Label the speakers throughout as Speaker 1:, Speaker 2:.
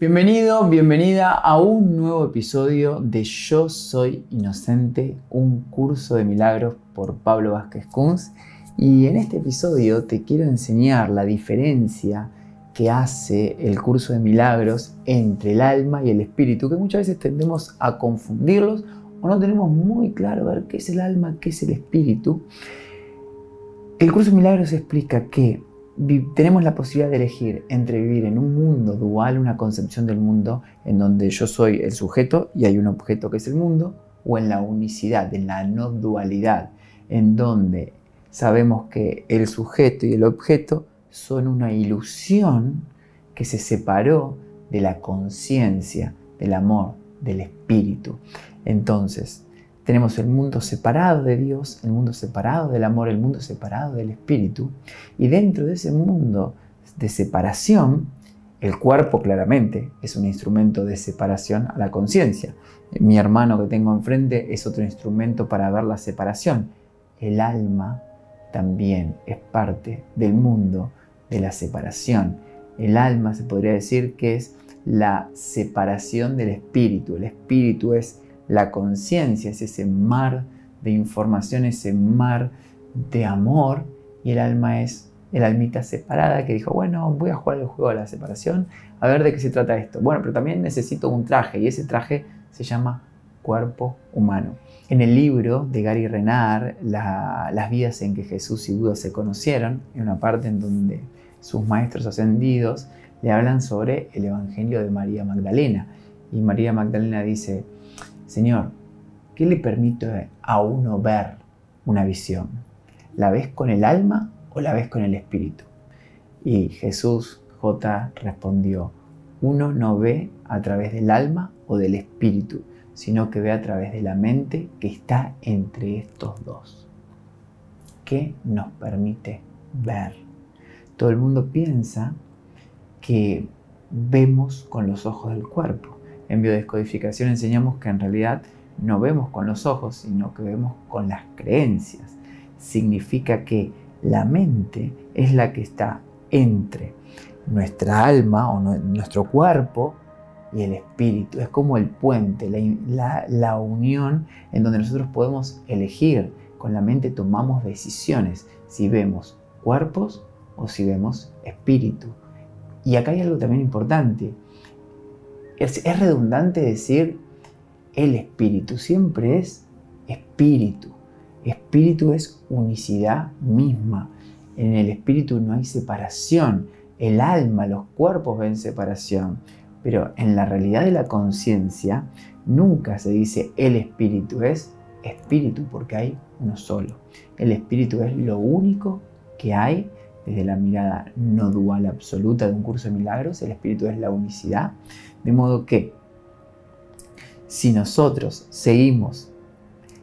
Speaker 1: Bienvenido, bienvenida a un nuevo episodio de Yo Soy Inocente, un curso de milagros por Pablo Vázquez Kunz. Y en este episodio te quiero enseñar la diferencia que hace el curso de milagros entre el alma y el espíritu, que muchas veces tendemos a confundirlos o no tenemos muy claro ver qué es el alma, qué es el espíritu. El curso de milagros explica que tenemos la posibilidad de elegir entre vivir en un mundo dual, una concepción del mundo en donde yo soy el sujeto y hay un objeto que es el mundo, o en la unicidad, en la no dualidad, en donde sabemos que el sujeto y el objeto son una ilusión que se separó de la conciencia, del amor, del espíritu. Entonces, tenemos el mundo separado de Dios, el mundo separado del amor, el mundo separado del espíritu. Y dentro de ese mundo de separación, el cuerpo claramente es un instrumento de separación a la conciencia. Mi hermano que tengo enfrente es otro instrumento para ver la separación. El alma también es parte del mundo de la separación. El alma se podría decir que es la separación del espíritu. El espíritu es la conciencia, es ese mar de información, ese mar de amor, y el alma es el almita separada que dijo, bueno, voy a jugar el juego de la separación, a ver de qué se trata esto. Bueno, pero también necesito un traje, y ese traje se llama cuerpo humano. En el libro de Gary Renard, Las vidas en que Jesús y Buda se conocieron, en una parte en donde sus maestros ascendidos le hablan sobre el Evangelio de María Magdalena. Y María Magdalena dice, Señor, ¿qué le permite a uno ver una visión? ¿La ves con el alma o la ves con el espíritu? Y Jesús J respondió, uno no ve a través del alma o del espíritu, sino que ve a través de la mente que está entre estos dos. ¿Qué nos permite ver? Todo el mundo piensa que vemos con los ojos del cuerpo en biodescodificación enseñamos que en realidad no vemos con los ojos, sino que vemos con las creencias. Significa que la mente es la que está entre nuestra alma o nuestro cuerpo y el espíritu. Es como el puente, la, la, unión en donde nosotros podemos elegir. Con la mente tomamos decisiones si vemos cuerpos o si vemos espíritu. Y acá hay algo también importante. Es, redundante decir el espíritu, siempre es espíritu. Espíritu es unicidad misma. En el espíritu no hay separación. El alma, los cuerpos ven separación. Pero en la realidad de la conciencia nunca se dice el espíritu, es espíritu porque hay uno solo. El espíritu es lo único que hay desde la mirada no dual absoluta de un curso de milagros. El espíritu es la unicidad. De modo que si nosotros seguimos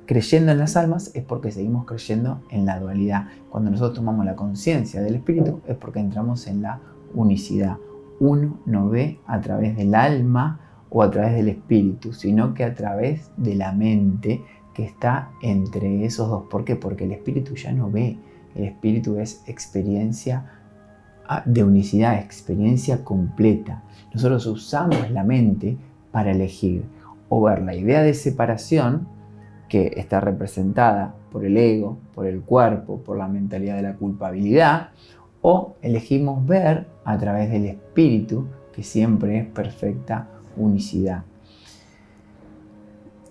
Speaker 1: creyendo en las almas es porque seguimos creyendo en la dualidad. Cuando nosotros tomamos la conciencia del espíritu es porque entramos en la unicidad. Uno no ve a través del alma o a través del espíritu, sino que a través de la mente que está entre esos dos. ¿Por qué? Porque el espíritu ya no ve. El espíritu es experiencia ah, de unicidad, experiencia completa. Nosotros usamos la mente para elegir o ver la idea de separación que está representada por el ego, por el cuerpo, por la mentalidad de la culpabilidad, o elegimos ver a través del espíritu, que siempre es perfecta unicidad.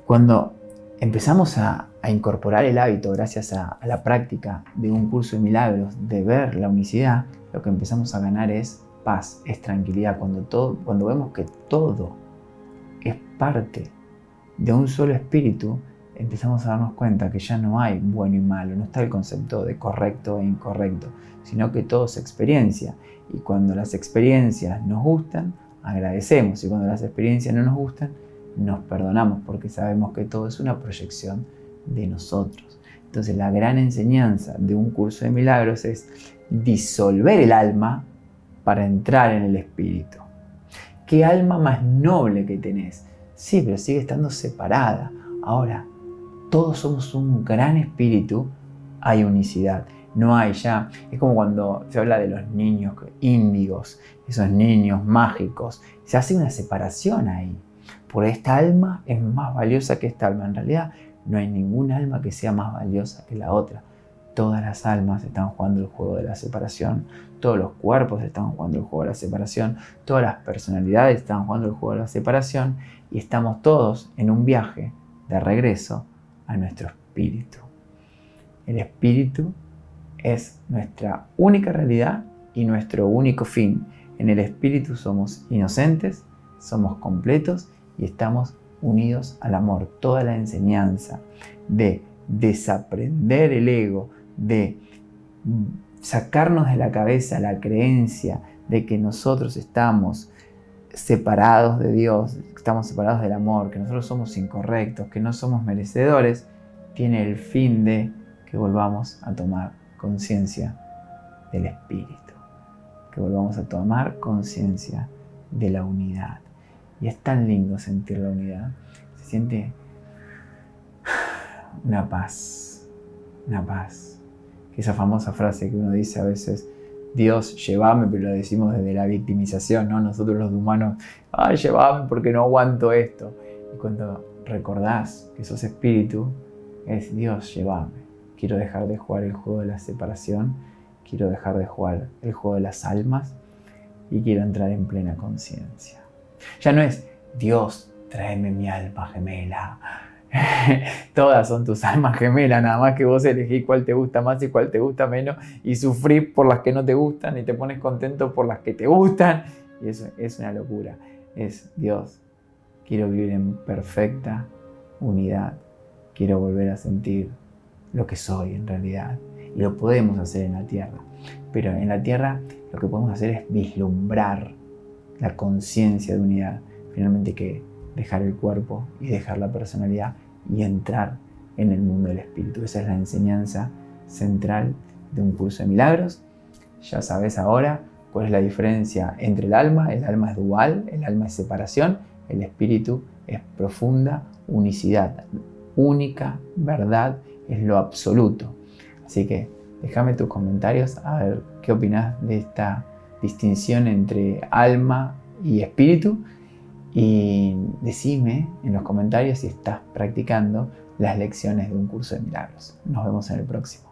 Speaker 1: Cuando empezamos a, incorporar el hábito gracias a, a, la práctica de un curso de milagros, de ver la unicidad, lo que empezamos a ganar es paz, es tranquilidad, cuando, todo, cuando vemos que todo es parte de un solo espíritu, empezamos a darnos cuenta que ya no hay bueno y malo, no está el concepto de correcto e incorrecto, sino que todo es experiencia. Y cuando las experiencias nos gustan, agradecemos. Y cuando las experiencias no nos gustan, nos perdonamos porque sabemos que todo es una proyección de nosotros. Entonces la gran enseñanza de un curso de milagros es disolver el alma para entrar en el espíritu. ¿Qué alma más noble que tenés? Sí, pero sigue estando separada. Ahora, todos somos un gran espíritu, hay unicidad. No hay ya. Es como cuando se habla de los niños índigos, esos niños mágicos. Se hace una separación ahí. Por esta alma es más valiosa que esta alma. En realidad no hay ningún alma que sea más valiosa que la otra. Todas las almas están jugando el juego de la separación, todos los cuerpos están jugando el juego de la separación, todas las personalidades están jugando el juego de la separación y estamos todos en un viaje de regreso a nuestro espíritu. El espíritu es nuestra única realidad y nuestro único fin. En el espíritu somos inocentes, somos completos y estamos unidos al amor. Toda la enseñanza de desaprender el ego, de sacarnos de la cabeza la creencia de que nosotros estamos separados de Dios, estamos separados del amor, que nosotros somos incorrectos, que no somos merecedores, tiene el fin de que volvamos a tomar conciencia del Espíritu, que volvamos a tomar conciencia de la unidad. Y es tan lindo sentir la unidad, se siente una paz, una paz esa famosa frase que uno dice a veces, Dios, llévame, pero lo decimos desde la victimización, ¿no? Nosotros los humanos, ay, llévame porque no aguanto esto. Y cuando recordás que sos espíritu, es Dios, llévame. Quiero dejar de jugar el juego de la separación, quiero dejar de jugar el juego de las almas y quiero entrar en plena conciencia. Ya no es Dios, tráeme mi alma gemela, Todas son tus almas gemelas, nada más que vos elegís cuál te gusta más y cuál te gusta menos y sufrís por las que no te gustan y te pones contento por las que te gustan. Y eso es una locura. Es Dios, quiero vivir en perfecta unidad. Quiero volver a sentir lo que soy en realidad. Y lo podemos hacer en la tierra. Pero en la tierra lo que podemos hacer es vislumbrar la conciencia de unidad. Finalmente que dejar el cuerpo y dejar la personalidad y entrar en el mundo del espíritu. Esa es la enseñanza central de un curso de milagros. Ya sabes ahora cuál es la diferencia entre el alma. El alma es dual, el alma es separación, el espíritu es profunda unicidad. Única verdad es lo absoluto. Así que déjame tus comentarios a ver qué opinas de esta distinción entre alma y espíritu y decime en los comentarios si estás practicando las lecciones de un curso de milagros. Nos vemos en el próximo.